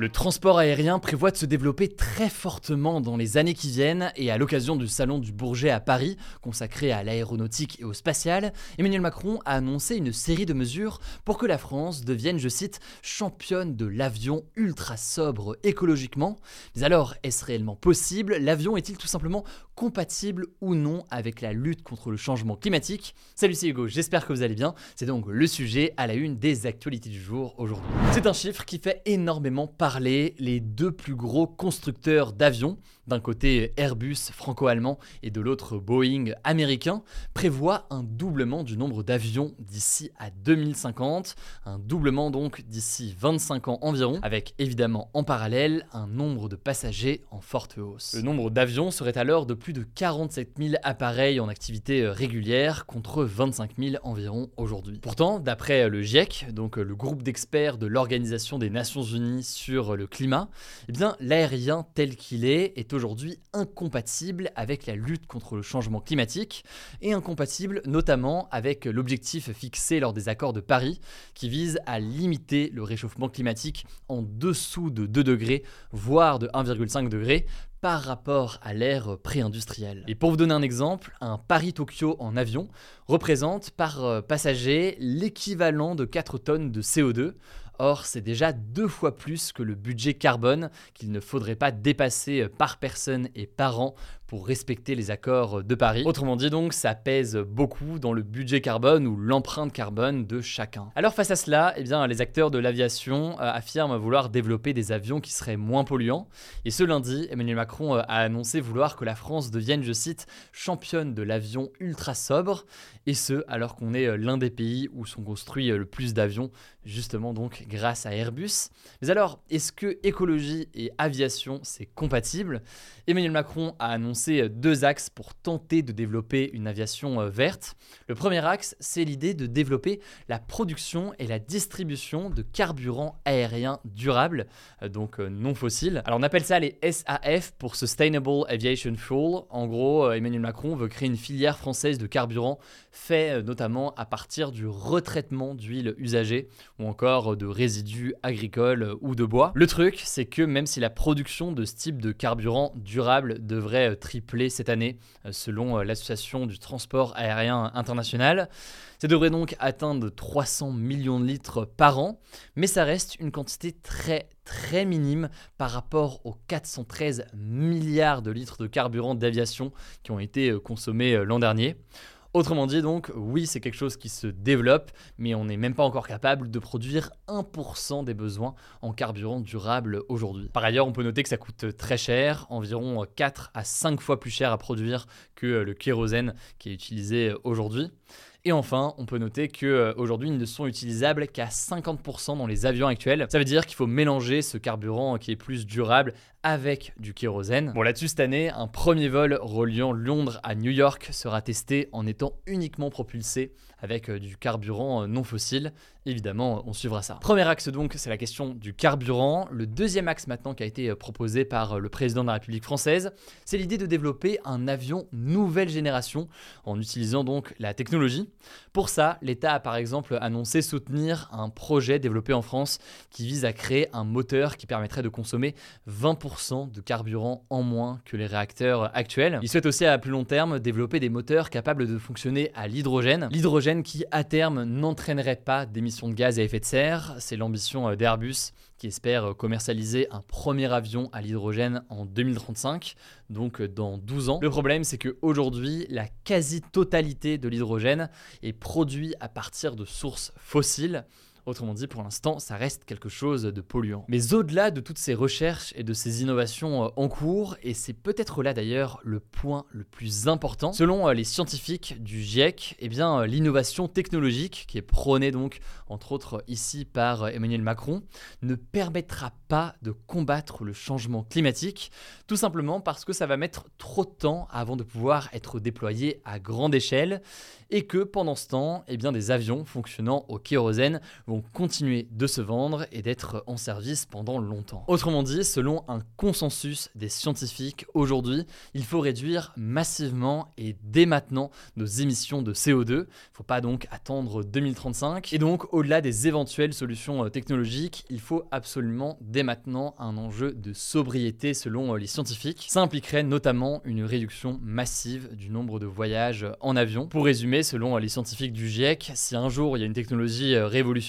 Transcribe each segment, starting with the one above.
Le transport aérien prévoit de se développer très fortement dans les années qui viennent et à l'occasion du salon du Bourget à Paris, consacré à l'aéronautique et au spatial, Emmanuel Macron a annoncé une série de mesures pour que la France devienne, je cite, championne de l'avion ultra sobre écologiquement. Mais alors, est-ce réellement possible? L'avion est-il tout simplement compatible ou non avec la lutte contre le changement climatique Salut, c'est Hugo, j'espère que vous allez bien. C'est donc le sujet à la une des actualités du jour aujourd'hui. C'est un chiffre qui fait énormément parler les deux plus gros constructeurs d'avions, d'un côté Airbus franco-allemand et de l'autre Boeing américain, prévoient un doublement du nombre d'avions d'ici à 2050, un doublement donc d'ici 25 ans environ, avec évidemment en parallèle un nombre de passagers en forte hausse. Le nombre d'avions serait alors de plus de 47 000 appareils en activité régulière contre 25 000 environ aujourd'hui. Pourtant, d'après le GIEC, donc le groupe d'experts de l'Organisation des Nations Unies sur le climat, eh l'aérien tel qu'il est est aujourd'hui incompatible avec la lutte contre le changement climatique et incompatible notamment avec l'objectif fixé lors des accords de Paris qui vise à limiter le réchauffement climatique en dessous de 2 degrés, voire de 1,5 degré par rapport à l'ère pré-industrielle. Et pour vous donner un exemple, un Paris-Tokyo en avion représente par euh, passager l'équivalent de 4 tonnes de CO2, Or, c'est déjà deux fois plus que le budget carbone qu'il ne faudrait pas dépasser par personne et par an pour respecter les accords de Paris. Autrement dit donc, ça pèse beaucoup dans le budget carbone ou l'empreinte carbone de chacun. Alors face à cela, eh bien, les acteurs de l'aviation euh, affirment vouloir développer des avions qui seraient moins polluants. Et ce lundi, Emmanuel Macron euh, a annoncé vouloir que la France devienne, je cite, championne de l'avion ultra sobre. Et ce, alors qu'on est euh, l'un des pays où sont construits le plus d'avions, justement donc grâce à Airbus. Mais alors, est-ce que écologie et aviation, c'est compatible? Emmanuel Macron a annoncé deux axes pour tenter de développer une aviation euh, verte. Le premier axe, c'est l'idée de développer la production et la distribution de carburants aériens durables, euh, donc euh, non fossiles. Alors on appelle ça les SAF pour Sustainable Aviation Fuel. En gros, Emmanuel Macron veut créer une filière française de carburant fait notamment à partir du retraitement d'huile usagée ou encore de résidus agricoles ou de bois. Le truc, c'est que même si la production de ce type de carburant durable devrait tripler cette année, euh, selon euh, l'Association du transport aérien international, ça devrait donc atteindre 300 millions de litres par an, mais ça reste une quantité très très minime par rapport aux 413 milliards de litres de carburant d'aviation qui ont été euh, consommés l'an dernier. Autrement dit, donc, oui, c'est quelque chose qui se développe, mais on n'est même pas encore capable de produire 1% des besoins en carburant durable aujourd'hui. Par ailleurs, on peut noter que ça coûte très cher, environ 4 à 5 fois plus cher à produire que le kérosène qui est utilisé aujourd'hui. Et enfin, on peut noter qu'aujourd'hui, ils ne sont utilisables qu'à 50% dans les avions actuels. Ça veut dire qu'il faut mélanger ce carburant qui est plus durable avec du kérosène. Bon, là-dessus, cette année, un premier vol reliant Londres à New York sera testé en étant uniquement propulsé avec euh, du carburant euh, non fossile. Évidemment, on suivra ça. Premier axe donc, c'est la question du carburant. Le deuxième axe maintenant qui a été euh, proposé par le président de la République française, c'est l'idée de développer un avion nouvelle génération en utilisant donc la technologie. Pour ça, l'État a par exemple annoncé soutenir un projet développé en France qui vise à créer un moteur qui permettrait de consommer 20% de carburant en moins que les réacteurs actuels. Il souhaite aussi à plus long terme développer des moteurs capables de fonctionner à l'hydrogène. L'hydrogène qui à terme n'entraînerait pas d'émissions de gaz à effet de serre, c'est l'ambition d'Airbus qui espère commercialiser un premier avion à l'hydrogène en 2035, donc dans 12 ans. Le problème, c'est qu'aujourd'hui, la quasi-totalité de l'hydrogène est produit à partir de sources fossiles. Autrement dit, pour l'instant, ça reste quelque chose de polluant. Mais au-delà de toutes ces recherches et de ces innovations euh, en cours, et c'est peut-être là d'ailleurs le point le plus important, selon euh, les scientifiques du GIEC, eh bien l'innovation technologique, qui est prônée donc entre autres ici par Emmanuel Macron, ne permettra pas de combattre le changement climatique, tout simplement parce que ça va mettre trop de temps avant de pouvoir être déployé à grande échelle et que pendant ce temps, eh bien, des avions fonctionnant au kérosène vont continuer de se vendre et d'être en service pendant longtemps. Autrement dit, selon un consensus des scientifiques, aujourd'hui, il faut réduire massivement et dès maintenant nos émissions de CO2. Il ne faut pas donc attendre 2035. Et donc, au-delà des éventuelles solutions euh, technologiques, il faut absolument dès maintenant un enjeu de sobriété selon euh, les scientifiques. Ça impliquerait notamment une réduction massive du nombre de voyages en avion. Pour résumer, selon les scientifiques du GIEC, si un jour il y a une technologie euh,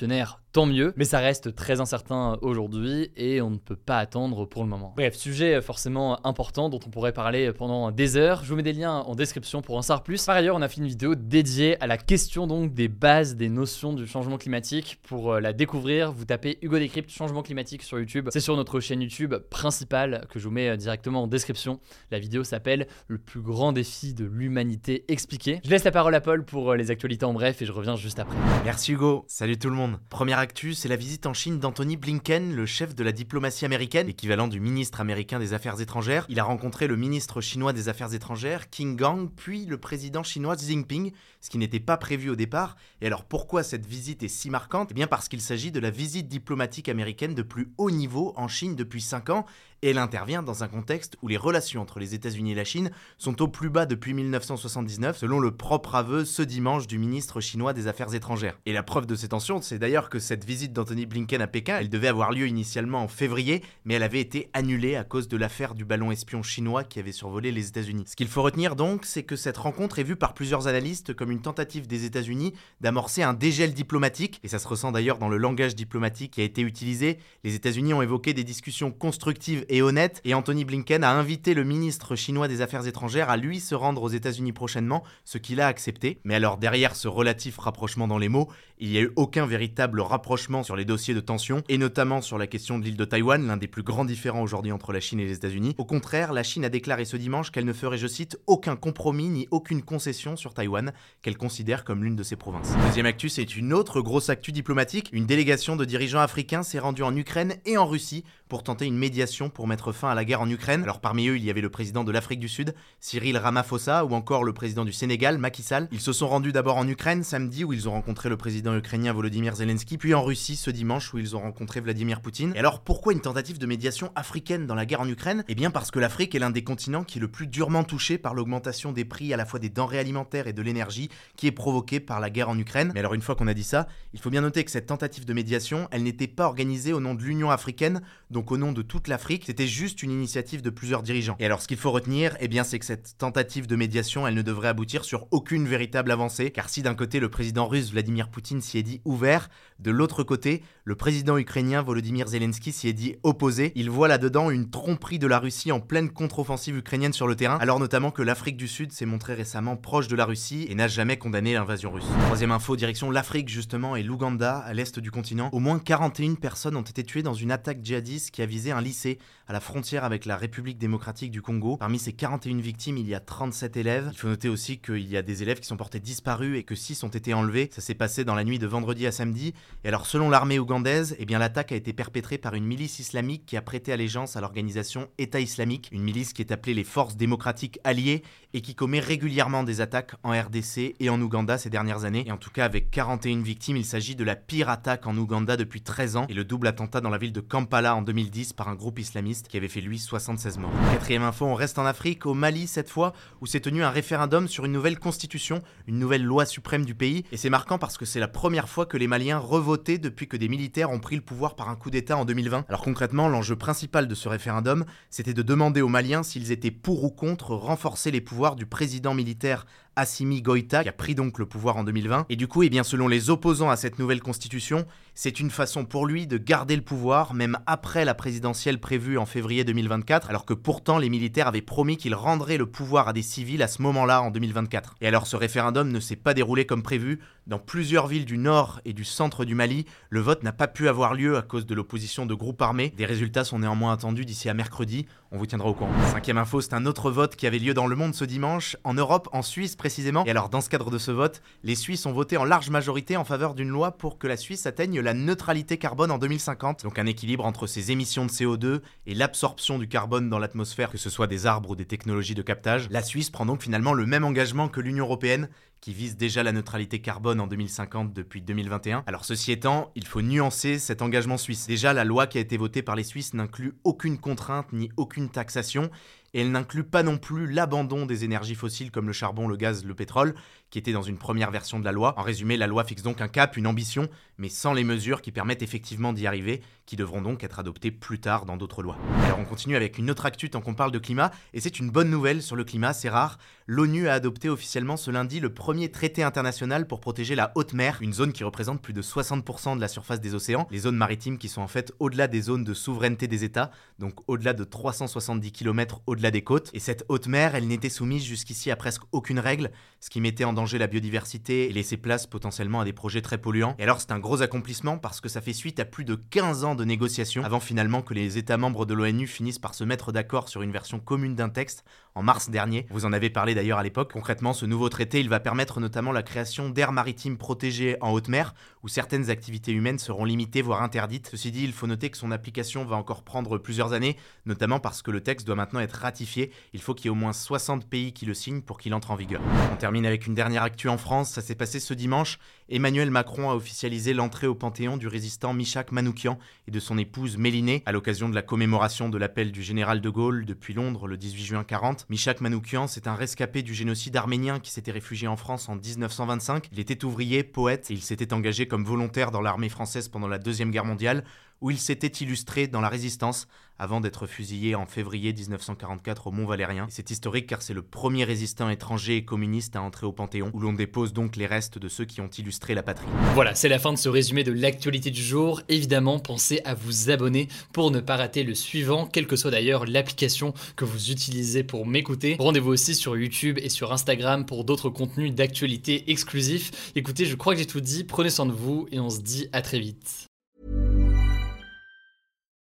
révolutionnaire tant mieux, mais ça reste très incertain aujourd'hui et on ne peut pas attendre pour le moment. Bref, sujet forcément important dont on pourrait parler pendant des heures. Je vous mets des liens en description pour en savoir plus. Par ailleurs, on a fait une vidéo dédiée à la question donc des bases des notions du changement climatique. Pour euh, la découvrir, vous tapez Hugo Décrypte changement climatique sur YouTube. C'est sur notre chaîne YouTube principale que je vous mets euh, directement en description. La vidéo s'appelle Le plus grand défi de l'humanité expliqué. Je laisse la parole à Paul pour euh, les actualités en bref et je reviens juste après. Merci Hugo. Salut tout le monde. Première actu, c'est la visite en Chine d'Anthony Blinken, le chef de la diplomatie américaine, équivalent du ministre américain des Affaires étrangères. Il a rencontré le ministre chinois des Affaires étrangères, King Gang, puis le président chinois Xi Jinping, ce qui n'était pas prévu au départ. Et alors pourquoi cette visite est si marquante? Eh bien parce qu'il s'agit de la visite diplomatique américaine de plus haut niveau en Chine depuis 5 ans et elle intervient dans un contexte où les relations entre les États-Unis et la Chine sont au plus bas depuis 1979, selon le propre aveu ce dimanche du ministre chinois des Affaires étrangères. Et la preuve de ces tensions, c'est d'ailleurs que cette visite d'Anthony Blinken à Pékin, elle devait avoir lieu initialement en février, mais elle avait été annulée à cause de l'affaire du ballon espion chinois qui avait survolé les États-Unis. Ce qu'il faut retenir donc, c'est que cette rencontre est vue par plusieurs analystes comme une tentative des États-Unis d'amorcer un dégel diplomatique, et ça se ressent d'ailleurs dans le langage diplomatique qui a été utilisé. Les États-Unis ont évoqué des discussions constructives et honnête, et Anthony Blinken a invité le ministre chinois des Affaires étrangères à lui se rendre aux États-Unis prochainement, ce qu'il a accepté. Mais alors derrière ce relatif rapprochement dans les mots, il n'y a eu aucun véritable rapprochement sur les dossiers de tension, et notamment sur la question de l'île de Taïwan, l'un des plus grands différents aujourd'hui entre la Chine et les États-Unis. Au contraire, la Chine a déclaré ce dimanche qu'elle ne ferait, je cite, aucun compromis ni aucune concession sur Taïwan, qu'elle considère comme l'une de ses provinces. Deuxième actu, c'est une autre grosse actu diplomatique. Une délégation de dirigeants africains s'est rendue en Ukraine et en Russie pour tenter une médiation pour mettre fin à la guerre en Ukraine. Alors parmi eux, il y avait le président de l'Afrique du Sud, Cyril Ramaphosa, ou encore le président du Sénégal, Macky Sall. Ils se sont rendus d'abord en Ukraine samedi où ils ont rencontré le président ukrainien Volodymyr Zelensky, puis en Russie ce dimanche où ils ont rencontré Vladimir Poutine. Et alors pourquoi une tentative de médiation africaine dans la guerre en Ukraine? Eh bien parce que l'Afrique est l'un des continents qui est le plus durement touché par l'augmentation des prix à la fois des denrées alimentaires et de l'énergie qui est provoquée par la guerre en Ukraine. Mais alors une fois qu'on a dit ça, il faut bien noter que cette tentative de médiation, elle n'était pas organisée au nom de l'Union africaine, donc au nom de toute l'Afrique, c'était juste une initiative de plusieurs dirigeants. Et alors ce qu'il faut retenir, eh bien c'est que cette tentative de médiation, elle ne devrait aboutir sur aucune véritable avancée, car si d'un côté le président russe Vladimir Poutine s'y est dit ouvert, de l'autre côté, le président ukrainien Volodymyr Zelensky s'y est dit opposé. Il voit là-dedans une tromperie de la Russie en pleine contre-offensive ukrainienne sur le terrain, alors notamment que l'Afrique du Sud s'est montrée récemment proche de la Russie et n'a jamais condamné l'invasion russe. Troisième info, direction l'Afrique justement et l'Ouganda, à l'est du continent. Au moins 41 personnes ont été tuées dans une attaque djihadiste qui a visé un lycée à la frontière avec la République démocratique du Congo. Parmi ces 41 victimes, il y a 37 élèves. Il faut noter aussi qu'il y a des élèves qui sont portés disparus et que 6 ont été enlevés. Ça s'est passé dans la nuit de vendredi à samedi. Et alors, selon l'armée ougandaise, eh bien l'attaque a été perpétrée par une milice islamique qui a prêté allégeance à l'organisation État islamique, une milice qui est appelée les Forces démocratiques alliées et qui commet régulièrement des attaques en RDC et en Ouganda ces dernières années. Et en tout cas, avec 41 victimes, il s'agit de la pire attaque en Ouganda depuis 13 ans et le double attentat dans la ville de Kampala en 2010 par un groupe islamiste qui avait fait lui 76 morts. Quatrième info, on reste en Afrique, au Mali cette fois, où s'est tenu un référendum sur une nouvelle constitution, une nouvelle loi suprême du pays. Et c'est marquant parce que c'est la première fois que les Maliens revotaient depuis que des militaires ont pris le pouvoir par un coup d'État en 2020. Alors concrètement, l'enjeu principal de ce référendum, c'était de demander aux Maliens s'ils étaient pour ou contre renforcer les pouvoirs du président militaire Assimi Goïta, qui a pris donc le pouvoir en 2020. Et du coup, eh bien, selon les opposants à cette nouvelle constitution, c'est une façon pour lui de garder le pouvoir, même après la présidentielle prévue en février 2024, alors que pourtant les militaires avaient promis qu'ils rendraient le pouvoir à des civils à ce moment-là en 2024. Et alors ce référendum ne s'est pas déroulé comme prévu. Dans plusieurs villes du nord et du centre du Mali, le vote n'a pas pu avoir lieu à cause de l'opposition de groupes armés. Des résultats sont néanmoins attendus d'ici à mercredi. On vous tiendra au courant. Cinquième info, c'est un autre vote qui avait lieu dans le monde ce dimanche, en Europe, en Suisse précisément. Et alors, dans ce cadre de ce vote, les Suisses ont voté en large majorité en faveur d'une loi pour que la Suisse atteigne la neutralité carbone en 2050. Donc un équilibre entre ses émissions de CO2 et l'absorption du carbone dans l'atmosphère, que ce soit des arbres ou des technologies de captage. La Suisse prend donc finalement le même engagement que l'Union européenne qui vise déjà la neutralité carbone en 2050 depuis 2021. Alors ceci étant, il faut nuancer cet engagement suisse. Déjà, la loi qui a été votée par les Suisses n'inclut aucune contrainte ni aucune taxation, et elle n'inclut pas non plus l'abandon des énergies fossiles comme le charbon, le gaz, le pétrole, qui était dans une première version de la loi. En résumé, la loi fixe donc un cap, une ambition, mais sans les mesures qui permettent effectivement d'y arriver, qui devront donc être adoptées plus tard dans d'autres lois. Alors on continue avec une autre actu tant qu'on parle de climat, et c'est une bonne nouvelle sur le climat, c'est rare. L'ONU a adopté officiellement ce lundi le premier traité international pour protéger la haute mer, une zone qui représente plus de 60% de la surface des océans, les zones maritimes qui sont en fait au-delà des zones de souveraineté des États, donc au-delà de 370 km au-delà des côtes. Et cette haute mer, elle n'était soumise jusqu'ici à presque aucune règle, ce qui mettait en danger la biodiversité et laissait place potentiellement à des projets très polluants. Et alors c'est un accomplissement parce que ça fait suite à plus de 15 ans de négociations avant finalement que les États membres de l'ONU finissent par se mettre d'accord sur une version commune d'un texte en mars dernier. Vous en avez parlé d'ailleurs à l'époque. Concrètement, ce nouveau traité, il va permettre notamment la création d'aires maritimes protégées en haute mer où certaines activités humaines seront limitées voire interdites. Ceci dit, il faut noter que son application va encore prendre plusieurs années, notamment parce que le texte doit maintenant être ratifié. Il faut qu'il y ait au moins 60 pays qui le signent pour qu'il entre en vigueur. On termine avec une dernière actu en France, ça s'est passé ce dimanche. Emmanuel Macron a officialisé l'entrée au Panthéon du résistant Michak Manoukian et de son épouse Mélinée à l'occasion de la commémoration de l'appel du général de Gaulle depuis Londres le 18 juin 40. Michak Manoukian, c'est un rescapé du génocide arménien qui s'était réfugié en France en 1925. Il était ouvrier, poète et il s'était engagé comme volontaire dans l'armée française pendant la Deuxième Guerre mondiale où il s'était illustré dans la résistance avant d'être fusillé en février 1944 au Mont Valérien. C'est historique car c'est le premier résistant étranger et communiste à entrer au Panthéon, où l'on dépose donc les restes de ceux qui ont illustré la patrie. Voilà, c'est la fin de ce résumé de l'actualité du jour. Évidemment, pensez à vous abonner pour ne pas rater le suivant, quelle que soit d'ailleurs l'application que vous utilisez pour m'écouter. Rendez-vous aussi sur YouTube et sur Instagram pour d'autres contenus d'actualité exclusifs. Écoutez, je crois que j'ai tout dit, prenez soin de vous et on se dit à très vite.